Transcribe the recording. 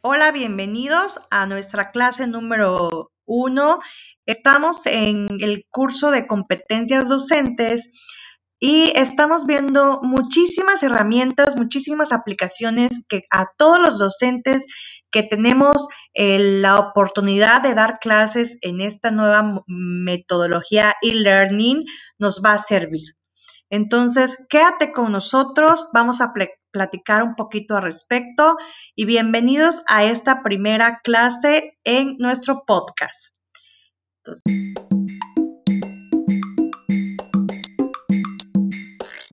Hola, bienvenidos a nuestra clase número uno. Estamos en el curso de competencias docentes y estamos viendo muchísimas herramientas, muchísimas aplicaciones que a todos los docentes que tenemos eh, la oportunidad de dar clases en esta nueva metodología e-learning nos va a servir. Entonces, quédate con nosotros, vamos a platicar un poquito al respecto y bienvenidos a esta primera clase en nuestro podcast.